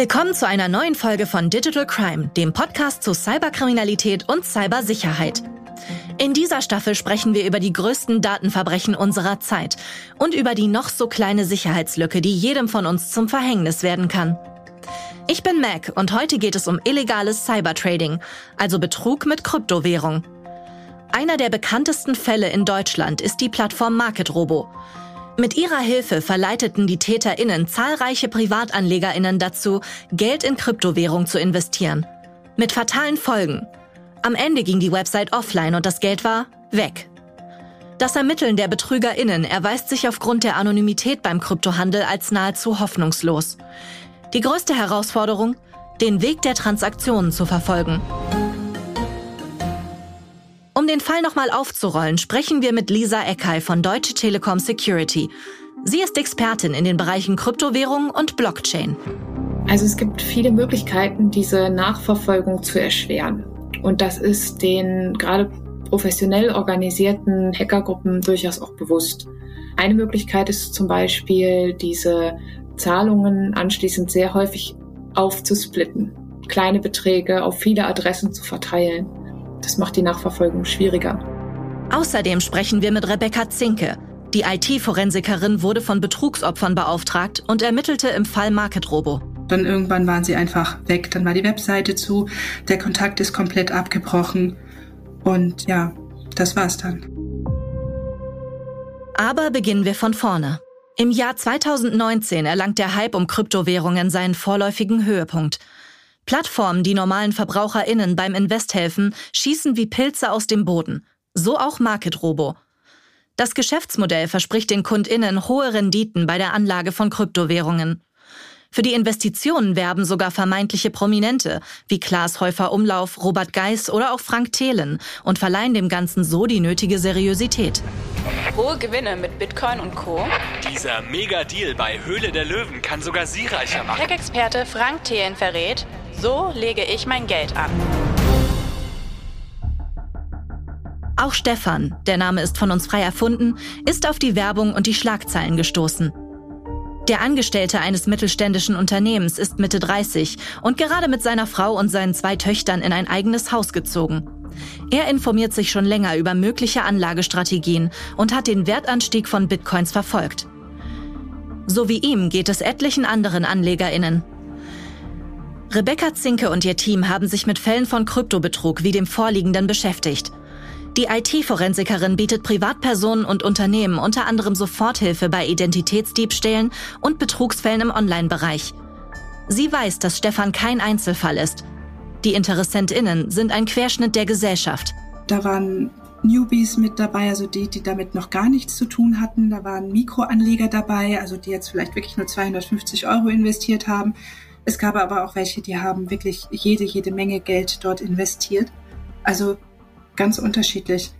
Willkommen zu einer neuen Folge von Digital Crime, dem Podcast zu Cyberkriminalität und Cybersicherheit. In dieser Staffel sprechen wir über die größten Datenverbrechen unserer Zeit und über die noch so kleine Sicherheitslücke, die jedem von uns zum Verhängnis werden kann. Ich bin Mac und heute geht es um illegales Cybertrading, also Betrug mit Kryptowährung. Einer der bekanntesten Fälle in Deutschland ist die Plattform MarketRobo. Mit ihrer Hilfe verleiteten die TäterInnen zahlreiche PrivatanlegerInnen dazu, Geld in Kryptowährung zu investieren. Mit fatalen Folgen. Am Ende ging die Website offline und das Geld war weg. Das Ermitteln der BetrügerInnen erweist sich aufgrund der Anonymität beim Kryptohandel als nahezu hoffnungslos. Die größte Herausforderung? Den Weg der Transaktionen zu verfolgen. Um den Fall nochmal aufzurollen, sprechen wir mit Lisa Eckay von Deutsche Telekom Security. Sie ist Expertin in den Bereichen Kryptowährung und Blockchain. Also es gibt viele Möglichkeiten, diese Nachverfolgung zu erschweren. Und das ist den gerade professionell organisierten Hackergruppen durchaus auch bewusst. Eine Möglichkeit ist zum Beispiel, diese Zahlungen anschließend sehr häufig aufzusplitten, kleine Beträge auf viele Adressen zu verteilen. Das macht die Nachverfolgung schwieriger. Außerdem sprechen wir mit Rebecca Zinke. Die IT-Forensikerin wurde von Betrugsopfern beauftragt und ermittelte im Fall MarketRobo. Dann irgendwann waren sie einfach weg. Dann war die Webseite zu, der Kontakt ist komplett abgebrochen. Und ja, das war's dann. Aber beginnen wir von vorne. Im Jahr 2019 erlangt der Hype um Kryptowährungen seinen vorläufigen Höhepunkt. Plattformen, die normalen VerbraucherInnen beim Invest helfen, schießen wie Pilze aus dem Boden. So auch MarketRobo. Das Geschäftsmodell verspricht den KundInnen hohe Renditen bei der Anlage von Kryptowährungen. Für die Investitionen werben sogar vermeintliche Prominente wie Klaas Häufer Umlauf, Robert Geis oder auch Frank Thelen und verleihen dem Ganzen so die nötige Seriosität. Hohe Gewinne mit Bitcoin und Co. Dieser Mega-Deal bei Höhle der Löwen kann sogar Sie reicher machen. Tech-Experte Frank Thelen verrät, so lege ich mein Geld an. Auch Stefan, der Name ist von uns frei erfunden, ist auf die Werbung und die Schlagzeilen gestoßen. Der Angestellte eines mittelständischen Unternehmens ist Mitte 30 und gerade mit seiner Frau und seinen zwei Töchtern in ein eigenes Haus gezogen. Er informiert sich schon länger über mögliche Anlagestrategien und hat den Wertanstieg von Bitcoins verfolgt. So wie ihm geht es etlichen anderen Anlegerinnen. Rebecca Zinke und ihr Team haben sich mit Fällen von Kryptobetrug wie dem vorliegenden beschäftigt. Die IT-Forensikerin bietet Privatpersonen und Unternehmen unter anderem Soforthilfe bei Identitätsdiebstählen und Betrugsfällen im Online-Bereich. Sie weiß, dass Stefan kein Einzelfall ist. Die InteressentInnen sind ein Querschnitt der Gesellschaft. Da waren Newbies mit dabei, also die, die damit noch gar nichts zu tun hatten. Da waren Mikroanleger dabei, also die jetzt vielleicht wirklich nur 250 Euro investiert haben. Es gab aber auch welche, die haben wirklich jede, jede Menge Geld dort investiert. Also ganz unterschiedlich.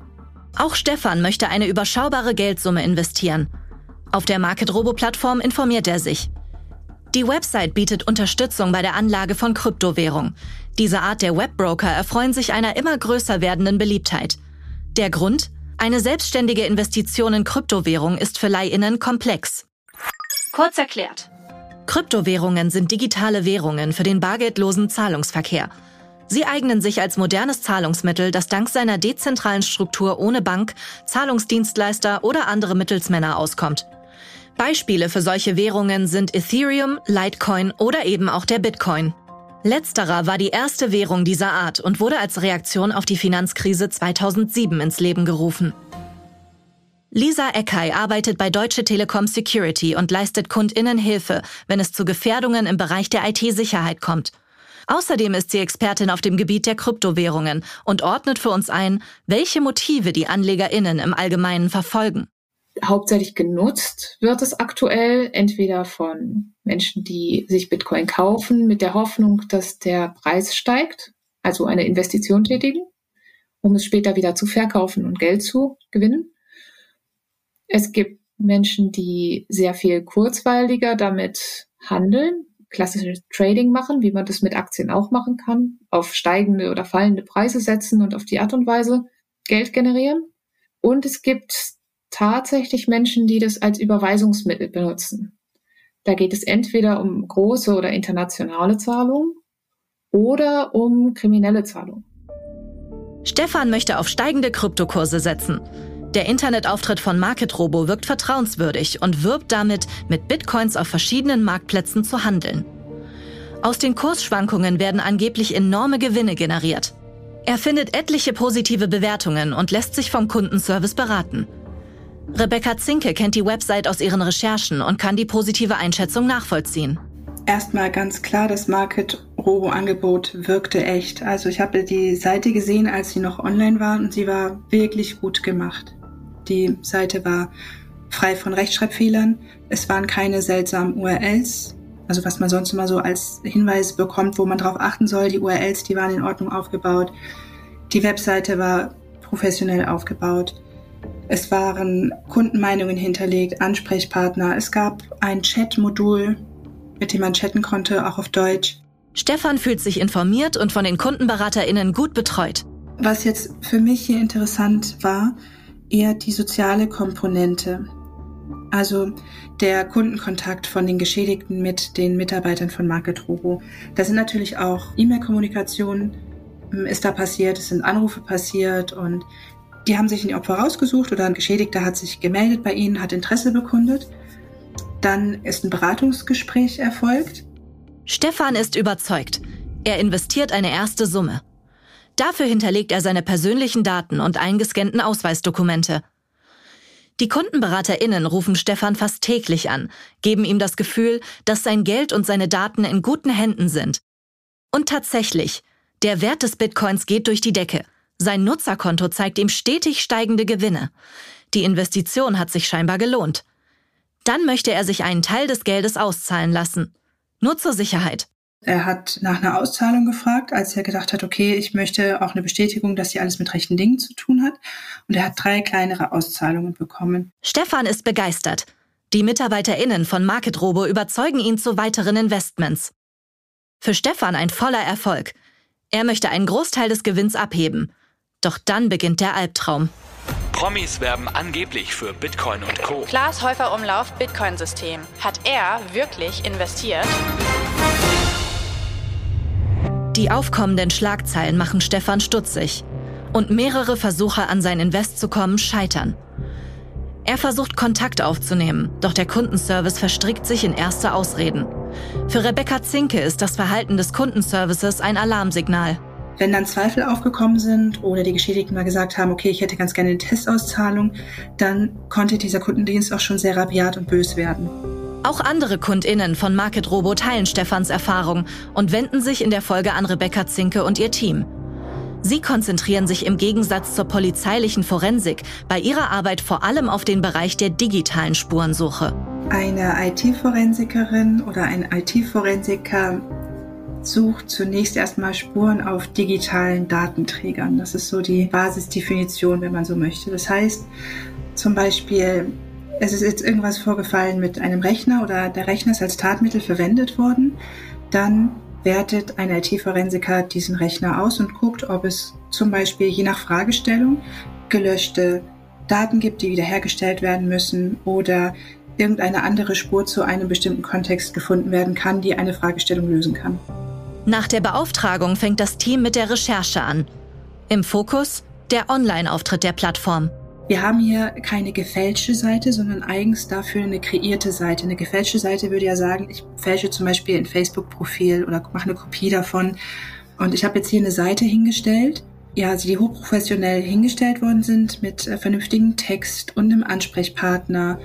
Auch Stefan möchte eine überschaubare Geldsumme investieren. Auf der MarketRobo-Plattform informiert er sich. Die Website bietet Unterstützung bei der Anlage von Kryptowährung. Diese Art der Webbroker erfreuen sich einer immer größer werdenden Beliebtheit. Der Grund? Eine selbstständige Investition in Kryptowährung ist für Leihinnen komplex. Kurz erklärt. Kryptowährungen sind digitale Währungen für den bargeldlosen Zahlungsverkehr. Sie eignen sich als modernes Zahlungsmittel, das dank seiner dezentralen Struktur ohne Bank, Zahlungsdienstleister oder andere Mittelsmänner auskommt. Beispiele für solche Währungen sind Ethereum, Litecoin oder eben auch der Bitcoin. Letzterer war die erste Währung dieser Art und wurde als Reaktion auf die Finanzkrise 2007 ins Leben gerufen. Lisa Eckay arbeitet bei Deutsche Telekom Security und leistet KundInnen Hilfe, wenn es zu Gefährdungen im Bereich der IT-Sicherheit kommt. Außerdem ist sie Expertin auf dem Gebiet der Kryptowährungen und ordnet für uns ein, welche Motive die AnlegerInnen im Allgemeinen verfolgen. Hauptsächlich genutzt wird es aktuell entweder von Menschen, die sich Bitcoin kaufen, mit der Hoffnung, dass der Preis steigt, also eine Investition tätigen, um es später wieder zu verkaufen und Geld zu gewinnen es gibt Menschen, die sehr viel kurzweiliger damit handeln, klassisches Trading machen, wie man das mit Aktien auch machen kann, auf steigende oder fallende Preise setzen und auf die Art und Weise Geld generieren. Und es gibt tatsächlich Menschen, die das als Überweisungsmittel benutzen. Da geht es entweder um große oder internationale Zahlungen oder um kriminelle Zahlungen. Stefan möchte auf steigende Kryptokurse setzen. Der Internetauftritt von MarketRobo wirkt vertrauenswürdig und wirbt damit, mit Bitcoins auf verschiedenen Marktplätzen zu handeln. Aus den Kursschwankungen werden angeblich enorme Gewinne generiert. Er findet etliche positive Bewertungen und lässt sich vom Kundenservice beraten. Rebecca Zinke kennt die Website aus ihren Recherchen und kann die positive Einschätzung nachvollziehen. Erstmal ganz klar, das Market-Robo-Angebot wirkte echt. Also ich habe die Seite gesehen, als sie noch online war und sie war wirklich gut gemacht. Die Seite war frei von Rechtschreibfehlern. Es waren keine seltsamen URLs, also was man sonst immer so als Hinweis bekommt, wo man darauf achten soll. Die URLs, die waren in Ordnung aufgebaut. Die Webseite war professionell aufgebaut. Es waren Kundenmeinungen hinterlegt, Ansprechpartner. Es gab ein Chat-Modul, mit dem man chatten konnte, auch auf Deutsch. Stefan fühlt sich informiert und von den KundenberaterInnen gut betreut. Was jetzt für mich hier interessant war, eher die soziale Komponente. Also der Kundenkontakt von den Geschädigten mit den Mitarbeitern von Market Robo. Da sind natürlich auch E-Mail-Kommunikationen ähm, ist da passiert, es sind Anrufe passiert und die haben sich ein Opfer rausgesucht oder ein Geschädigter hat sich gemeldet bei ihnen, hat Interesse bekundet. Dann ist ein Beratungsgespräch erfolgt. Stefan ist überzeugt. Er investiert eine erste Summe. Dafür hinterlegt er seine persönlichen Daten und eingescannten Ausweisdokumente. Die KundenberaterInnen rufen Stefan fast täglich an, geben ihm das Gefühl, dass sein Geld und seine Daten in guten Händen sind. Und tatsächlich, der Wert des Bitcoins geht durch die Decke. Sein Nutzerkonto zeigt ihm stetig steigende Gewinne. Die Investition hat sich scheinbar gelohnt. Dann möchte er sich einen Teil des Geldes auszahlen lassen. Nur zur Sicherheit. Er hat nach einer Auszahlung gefragt, als er gedacht hat, okay, ich möchte auch eine Bestätigung, dass hier alles mit rechten Dingen zu tun hat. Und er hat drei kleinere Auszahlungen bekommen. Stefan ist begeistert. Die MitarbeiterInnen von MarketRobo überzeugen ihn zu weiteren Investments. Für Stefan ein voller Erfolg. Er möchte einen Großteil des Gewinns abheben. Doch dann beginnt der Albtraum. Promis werben angeblich für Bitcoin und Co. Klaas Häufer Umlauf Bitcoin-System. Hat er wirklich investiert? Die aufkommenden Schlagzeilen machen Stefan stutzig. Und mehrere Versuche an sein Invest zu kommen scheitern. Er versucht Kontakt aufzunehmen, doch der Kundenservice verstrickt sich in erste Ausreden. Für Rebecca Zinke ist das Verhalten des Kundenservices ein Alarmsignal. Wenn dann Zweifel aufgekommen sind oder die Geschädigten mal gesagt haben, okay, ich hätte ganz gerne eine Testauszahlung, dann konnte dieser Kundendienst auch schon sehr rabiat und bös werden. Auch andere KundInnen von Market Robo teilen Stefans Erfahrung und wenden sich in der Folge an Rebecca Zinke und ihr Team. Sie konzentrieren sich im Gegensatz zur polizeilichen Forensik bei ihrer Arbeit vor allem auf den Bereich der digitalen Spurensuche. Eine IT-Forensikerin oder ein IT-Forensiker sucht zunächst erstmal Spuren auf digitalen Datenträgern. Das ist so die Basisdefinition, wenn man so möchte. Das heißt zum Beispiel, es ist jetzt irgendwas vorgefallen mit einem Rechner oder der Rechner ist als Tatmittel verwendet worden, dann wertet ein IT-Forensiker diesen Rechner aus und guckt, ob es zum Beispiel je nach Fragestellung gelöschte Daten gibt, die wiederhergestellt werden müssen oder irgendeine andere Spur zu einem bestimmten Kontext gefunden werden kann, die eine Fragestellung lösen kann. Nach der Beauftragung fängt das Team mit der Recherche an. Im Fokus der Online-Auftritt der Plattform. Wir haben hier keine gefälschte Seite, sondern eigens dafür eine kreierte Seite. Eine gefälschte Seite würde ja sagen, ich fälsche zum Beispiel ein Facebook-Profil oder mache eine Kopie davon. Und ich habe jetzt hier eine Seite hingestellt, ja, die hochprofessionell hingestellt worden sind mit äh, vernünftigem Text und einem Ansprechpartner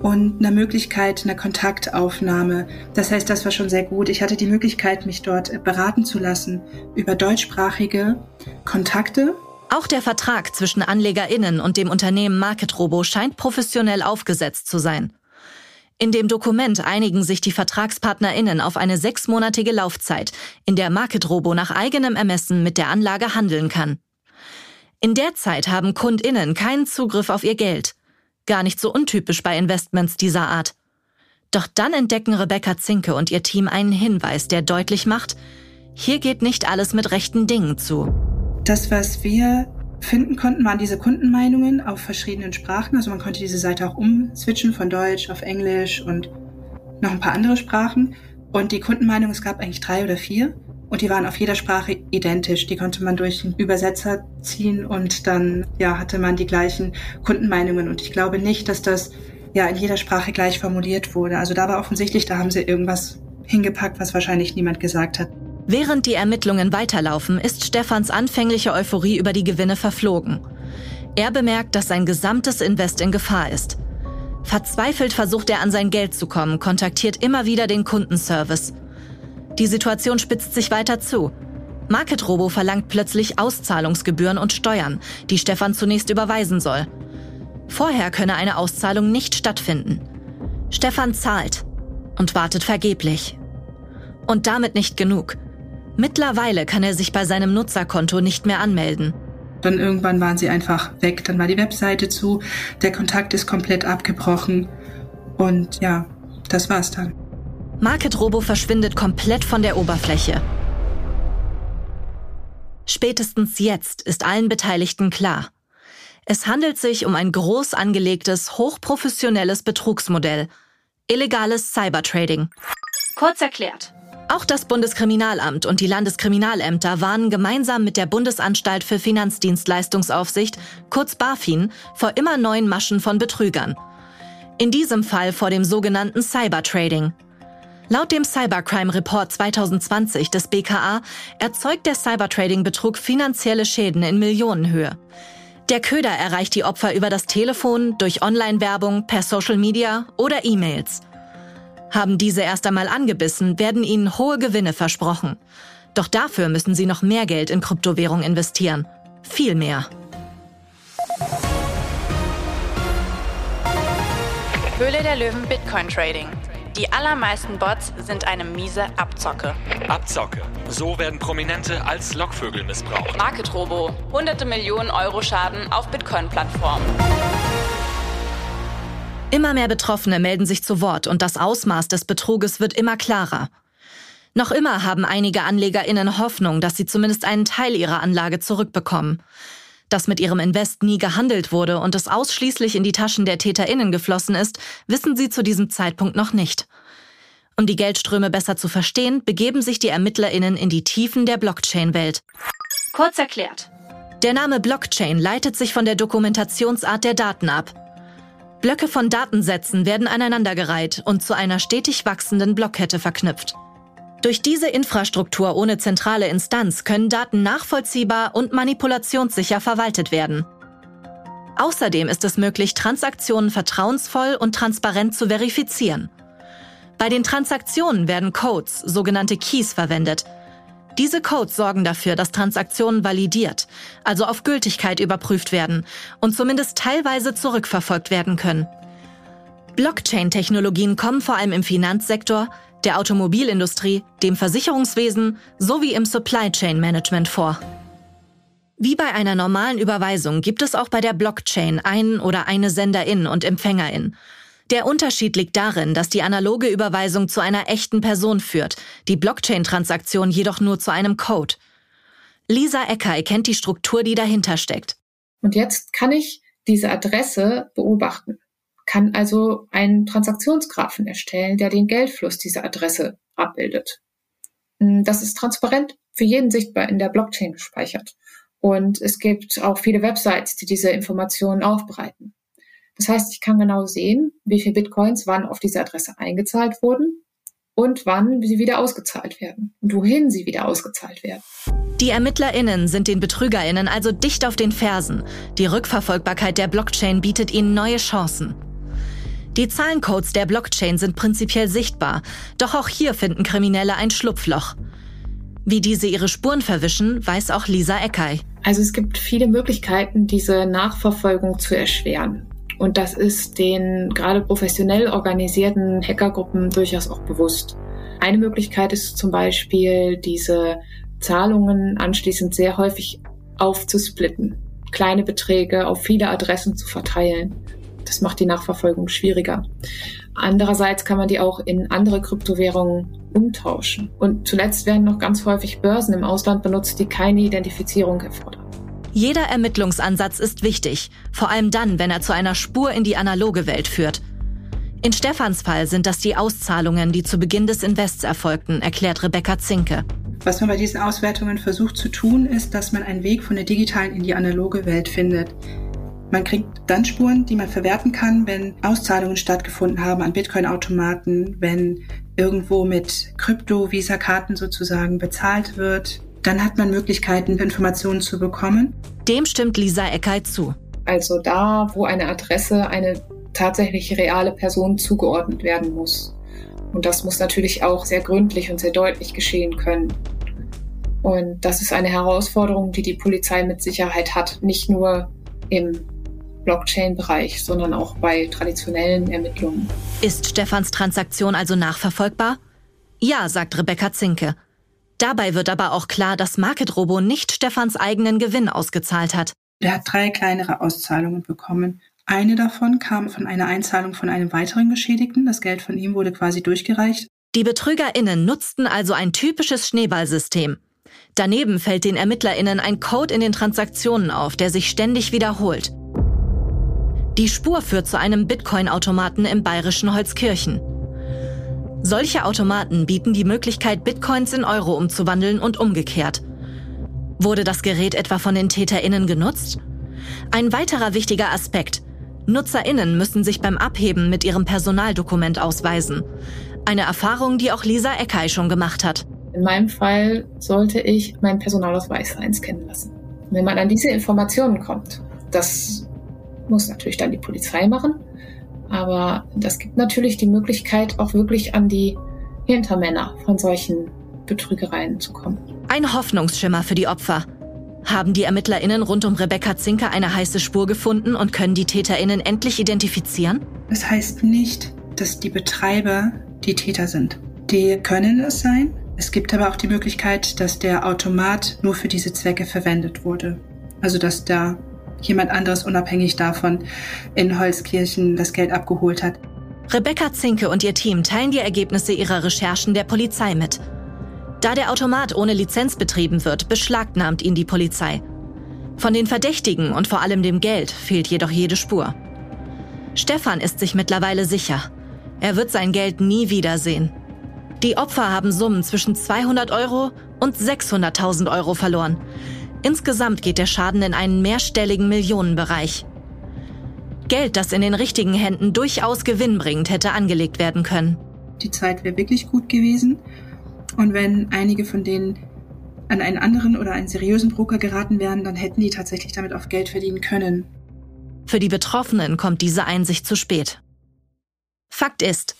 und einer Möglichkeit einer Kontaktaufnahme. Das heißt, das war schon sehr gut. Ich hatte die Möglichkeit, mich dort beraten zu lassen über deutschsprachige Kontakte. Auch der Vertrag zwischen AnlegerInnen und dem Unternehmen MarketRobo scheint professionell aufgesetzt zu sein. In dem Dokument einigen sich die VertragspartnerInnen auf eine sechsmonatige Laufzeit, in der MarketRobo nach eigenem Ermessen mit der Anlage handeln kann. In der Zeit haben KundInnen keinen Zugriff auf ihr Geld. Gar nicht so untypisch bei Investments dieser Art. Doch dann entdecken Rebecca Zinke und ihr Team einen Hinweis, der deutlich macht, hier geht nicht alles mit rechten Dingen zu. Das, was wir finden konnten, waren diese Kundenmeinungen auf verschiedenen Sprachen. Also man konnte diese Seite auch umswitchen von Deutsch auf Englisch und noch ein paar andere Sprachen. Und die Kundenmeinung, es gab eigentlich drei oder vier. Und die waren auf jeder Sprache identisch. Die konnte man durch einen Übersetzer ziehen und dann ja, hatte man die gleichen Kundenmeinungen. Und ich glaube nicht, dass das ja in jeder Sprache gleich formuliert wurde. Also da war offensichtlich, da haben sie irgendwas hingepackt, was wahrscheinlich niemand gesagt hat. Während die Ermittlungen weiterlaufen, ist Stefans anfängliche Euphorie über die Gewinne verflogen. Er bemerkt, dass sein gesamtes Invest in Gefahr ist. Verzweifelt versucht er an sein Geld zu kommen, kontaktiert immer wieder den Kundenservice. Die Situation spitzt sich weiter zu. MarketRobo verlangt plötzlich Auszahlungsgebühren und Steuern, die Stefan zunächst überweisen soll. Vorher könne eine Auszahlung nicht stattfinden. Stefan zahlt und wartet vergeblich. Und damit nicht genug. Mittlerweile kann er sich bei seinem Nutzerkonto nicht mehr anmelden. Dann irgendwann waren sie einfach weg. Dann war die Webseite zu, der Kontakt ist komplett abgebrochen. Und ja, das war's dann. Market Robo verschwindet komplett von der Oberfläche. Spätestens jetzt ist allen Beteiligten klar. Es handelt sich um ein groß angelegtes, hochprofessionelles Betrugsmodell. Illegales Cybertrading. Kurz erklärt. Auch das Bundeskriminalamt und die Landeskriminalämter warnen gemeinsam mit der Bundesanstalt für Finanzdienstleistungsaufsicht, kurz BaFin, vor immer neuen Maschen von Betrügern. In diesem Fall vor dem sogenannten Cybertrading. Laut dem Cybercrime Report 2020 des BKA erzeugt der Cybertrading-Betrug finanzielle Schäden in Millionenhöhe. Der Köder erreicht die Opfer über das Telefon, durch Online-Werbung, per Social Media oder E-Mails. Haben diese erst einmal angebissen, werden ihnen hohe Gewinne versprochen. Doch dafür müssen sie noch mehr Geld in Kryptowährung investieren. Viel mehr. Höhle der Löwen Bitcoin Trading. Die allermeisten Bots sind eine miese Abzocke. Abzocke. So werden Prominente als Lockvögel missbraucht. Market Robo. Hunderte Millionen Euro Schaden auf Bitcoin-Plattformen. Immer mehr Betroffene melden sich zu Wort und das Ausmaß des Betruges wird immer klarer. Noch immer haben einige AnlegerInnen Hoffnung, dass sie zumindest einen Teil ihrer Anlage zurückbekommen. Dass mit ihrem Invest nie gehandelt wurde und es ausschließlich in die Taschen der TäterInnen geflossen ist, wissen sie zu diesem Zeitpunkt noch nicht. Um die Geldströme besser zu verstehen, begeben sich die ErmittlerInnen in die Tiefen der Blockchain-Welt. Kurz erklärt. Der Name Blockchain leitet sich von der Dokumentationsart der Daten ab. Blöcke von Datensätzen werden aneinandergereiht und zu einer stetig wachsenden Blockkette verknüpft. Durch diese Infrastruktur ohne zentrale Instanz können Daten nachvollziehbar und manipulationssicher verwaltet werden. Außerdem ist es möglich, Transaktionen vertrauensvoll und transparent zu verifizieren. Bei den Transaktionen werden Codes, sogenannte Keys, verwendet – diese Codes sorgen dafür, dass Transaktionen validiert, also auf Gültigkeit überprüft werden und zumindest teilweise zurückverfolgt werden können. Blockchain-Technologien kommen vor allem im Finanzsektor, der Automobilindustrie, dem Versicherungswesen sowie im Supply Chain Management vor. Wie bei einer normalen Überweisung gibt es auch bei der Blockchain einen oder eine Senderin und Empfängerin. Der Unterschied liegt darin, dass die analoge Überweisung zu einer echten Person führt, die Blockchain-Transaktion jedoch nur zu einem Code. Lisa Ecker erkennt die Struktur, die dahinter steckt. Und jetzt kann ich diese Adresse beobachten, kann also einen Transaktionsgraphen erstellen, der den Geldfluss dieser Adresse abbildet. Hm, das ist transparent für jeden sichtbar in der Blockchain gespeichert. Und es gibt auch viele Websites, die diese Informationen aufbereiten. Das heißt, ich kann genau sehen, wie viele Bitcoins wann auf diese Adresse eingezahlt wurden und wann sie wieder ausgezahlt werden und wohin sie wieder ausgezahlt werden. Die ErmittlerInnen sind den BetrügerInnen also dicht auf den Fersen. Die Rückverfolgbarkeit der Blockchain bietet ihnen neue Chancen. Die Zahlencodes der Blockchain sind prinzipiell sichtbar, doch auch hier finden Kriminelle ein Schlupfloch. Wie diese ihre Spuren verwischen, weiß auch Lisa Eckei. Also es gibt viele Möglichkeiten, diese Nachverfolgung zu erschweren. Und das ist den gerade professionell organisierten Hackergruppen durchaus auch bewusst. Eine Möglichkeit ist zum Beispiel, diese Zahlungen anschließend sehr häufig aufzusplitten, kleine Beträge auf viele Adressen zu verteilen. Das macht die Nachverfolgung schwieriger. Andererseits kann man die auch in andere Kryptowährungen umtauschen. Und zuletzt werden noch ganz häufig Börsen im Ausland benutzt, die keine Identifizierung erfordern. Jeder Ermittlungsansatz ist wichtig, vor allem dann, wenn er zu einer Spur in die analoge Welt führt. In Stefans Fall sind das die Auszahlungen, die zu Beginn des Invests erfolgten, erklärt Rebecca Zinke. Was man bei diesen Auswertungen versucht zu tun, ist, dass man einen Weg von der digitalen in die analoge Welt findet. Man kriegt dann Spuren, die man verwerten kann, wenn Auszahlungen stattgefunden haben an Bitcoin-Automaten, wenn irgendwo mit Krypto-Visa-Karten sozusagen bezahlt wird. Dann hat man Möglichkeiten, Informationen zu bekommen. Dem stimmt Lisa Eckheit zu. Also da, wo eine Adresse eine tatsächlich reale Person zugeordnet werden muss. Und das muss natürlich auch sehr gründlich und sehr deutlich geschehen können. Und das ist eine Herausforderung, die die Polizei mit Sicherheit hat, nicht nur im Blockchain-Bereich, sondern auch bei traditionellen Ermittlungen. Ist Stefans Transaktion also nachverfolgbar? Ja, sagt Rebecca Zinke. Dabei wird aber auch klar, dass Market Robo nicht Stefans eigenen Gewinn ausgezahlt hat. Er hat drei kleinere Auszahlungen bekommen. Eine davon kam von einer Einzahlung von einem weiteren Geschädigten. Das Geld von ihm wurde quasi durchgereicht. Die BetrügerInnen nutzten also ein typisches Schneeballsystem. Daneben fällt den ErmittlerInnen ein Code in den Transaktionen auf, der sich ständig wiederholt. Die Spur führt zu einem Bitcoin-Automaten im bayerischen Holzkirchen. Solche Automaten bieten die Möglichkeit, Bitcoins in Euro umzuwandeln und umgekehrt. Wurde das Gerät etwa von den TäterInnen genutzt? Ein weiterer wichtiger Aspekt. NutzerInnen müssen sich beim Abheben mit ihrem Personaldokument ausweisen. Eine Erfahrung, die auch Lisa Eckei schon gemacht hat. In meinem Fall sollte ich meinen Personalausweis einscannen lassen. Wenn man an diese Informationen kommt, das muss natürlich dann die Polizei machen, aber das gibt natürlich die Möglichkeit, auch wirklich an die Hintermänner von solchen Betrügereien zu kommen. Ein Hoffnungsschimmer für die Opfer. Haben die ErmittlerInnen rund um Rebecca Zinke eine heiße Spur gefunden und können die TäterInnen endlich identifizieren? Das heißt nicht, dass die Betreiber die Täter sind. Die können es sein. Es gibt aber auch die Möglichkeit, dass der Automat nur für diese Zwecke verwendet wurde. Also dass da jemand anderes unabhängig davon in Holzkirchen das Geld abgeholt hat. Rebecca Zinke und ihr Team teilen die Ergebnisse ihrer Recherchen der Polizei mit. Da der Automat ohne Lizenz betrieben wird, beschlagnahmt ihn die Polizei. Von den Verdächtigen und vor allem dem Geld fehlt jedoch jede Spur. Stefan ist sich mittlerweile sicher. Er wird sein Geld nie wiedersehen. Die Opfer haben Summen zwischen 200 Euro und 600.000 Euro verloren. Insgesamt geht der Schaden in einen mehrstelligen Millionenbereich. Geld, das in den richtigen Händen durchaus gewinnbringend hätte angelegt werden können. Die Zeit wäre wirklich gut gewesen. Und wenn einige von denen an einen anderen oder einen seriösen Broker geraten wären, dann hätten die tatsächlich damit auf Geld verdienen können. Für die Betroffenen kommt diese Einsicht zu spät. Fakt ist,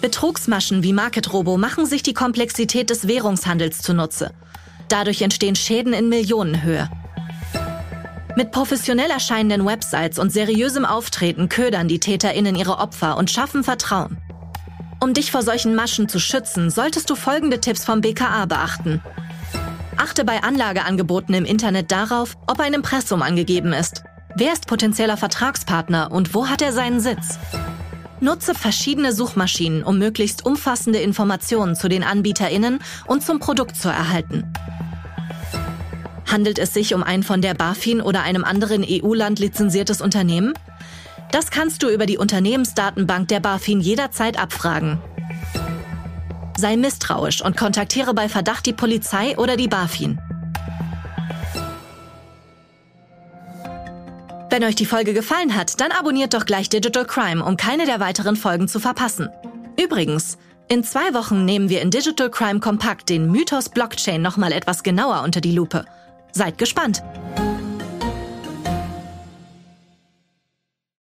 Betrugsmaschen wie Market Robo machen sich die Komplexität des Währungshandels zunutze. Dadurch entstehen Schäden in Millionenhöhe. Mit professionell erscheinenden Websites und seriösem Auftreten ködern die TäterInnen ihre Opfer und schaffen Vertrauen. Um dich vor solchen Maschen zu schützen, solltest du folgende Tipps vom BKA beachten. Achte bei Anlageangeboten im Internet darauf, ob ein Impressum angegeben ist. Wer ist potenzieller Vertragspartner und wo hat er seinen Sitz? Nutze verschiedene Suchmaschinen, um möglichst umfassende Informationen zu den AnbieterInnen und zum Produkt zu erhalten. Handelt es sich um ein von der BaFin oder einem anderen EU-Land lizenziertes Unternehmen? Das kannst du über die Unternehmensdatenbank der BaFin jederzeit abfragen. Sei misstrauisch und kontaktiere bei Verdacht die Polizei oder die BaFin. Wenn euch die Folge gefallen hat, dann abonniert doch gleich Digital Crime, um keine der weiteren Folgen zu verpassen. Übrigens, in zwei Wochen nehmen wir in Digital Crime Kompakt den Mythos Blockchain nochmal etwas genauer unter die Lupe. Seid gespannt!